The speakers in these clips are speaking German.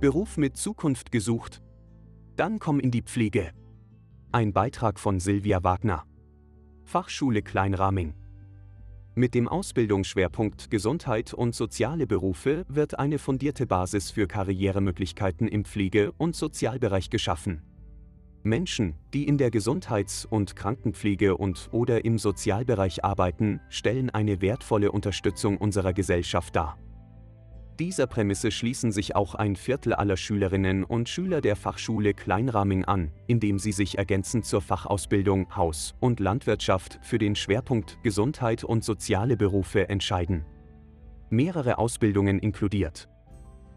Beruf mit Zukunft gesucht? Dann komm in die Pflege. Ein Beitrag von Silvia Wagner. Fachschule Kleinraming. Mit dem Ausbildungsschwerpunkt Gesundheit und soziale Berufe wird eine fundierte Basis für Karrieremöglichkeiten im Pflege- und Sozialbereich geschaffen. Menschen, die in der Gesundheits- und Krankenpflege und oder im Sozialbereich arbeiten, stellen eine wertvolle Unterstützung unserer Gesellschaft dar. Dieser Prämisse schließen sich auch ein Viertel aller Schülerinnen und Schüler der Fachschule Kleinraming an, indem sie sich ergänzend zur Fachausbildung Haus- und Landwirtschaft für den Schwerpunkt Gesundheit und soziale Berufe entscheiden. Mehrere Ausbildungen inkludiert.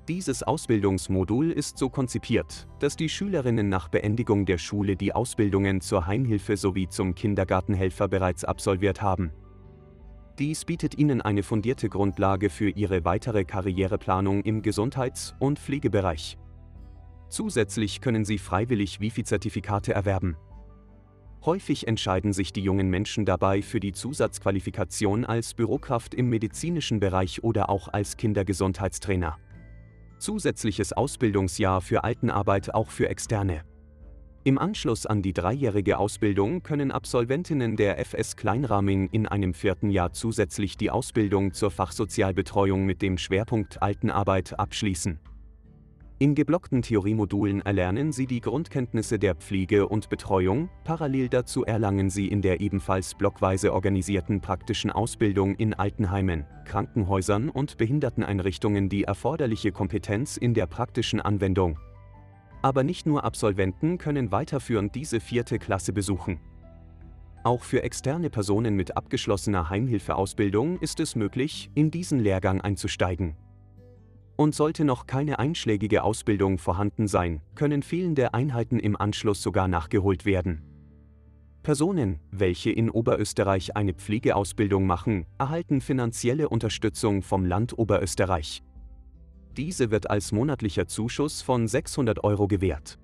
Dieses Ausbildungsmodul ist so konzipiert, dass die Schülerinnen nach Beendigung der Schule die Ausbildungen zur Heimhilfe sowie zum Kindergartenhelfer bereits absolviert haben. Dies bietet Ihnen eine fundierte Grundlage für Ihre weitere Karriereplanung im Gesundheits- und Pflegebereich. Zusätzlich können Sie freiwillig Wifi-Zertifikate erwerben. Häufig entscheiden sich die jungen Menschen dabei für die Zusatzqualifikation als Bürokraft im medizinischen Bereich oder auch als Kindergesundheitstrainer. Zusätzliches Ausbildungsjahr für Altenarbeit auch für Externe. Im Anschluss an die dreijährige Ausbildung können Absolventinnen der FS Kleinraming in einem vierten Jahr zusätzlich die Ausbildung zur Fachsozialbetreuung mit dem Schwerpunkt Altenarbeit abschließen. In geblockten Theoriemodulen erlernen Sie die Grundkenntnisse der Pflege und Betreuung, parallel dazu erlangen Sie in der ebenfalls blockweise organisierten praktischen Ausbildung in Altenheimen, Krankenhäusern und Behinderteneinrichtungen die erforderliche Kompetenz in der praktischen Anwendung, aber nicht nur Absolventen können weiterführend diese vierte Klasse besuchen. Auch für externe Personen mit abgeschlossener Heimhilfeausbildung ist es möglich, in diesen Lehrgang einzusteigen. Und sollte noch keine einschlägige Ausbildung vorhanden sein, können fehlende Einheiten im Anschluss sogar nachgeholt werden. Personen, welche in Oberösterreich eine Pflegeausbildung machen, erhalten finanzielle Unterstützung vom Land Oberösterreich. Diese wird als monatlicher Zuschuss von 600 Euro gewährt.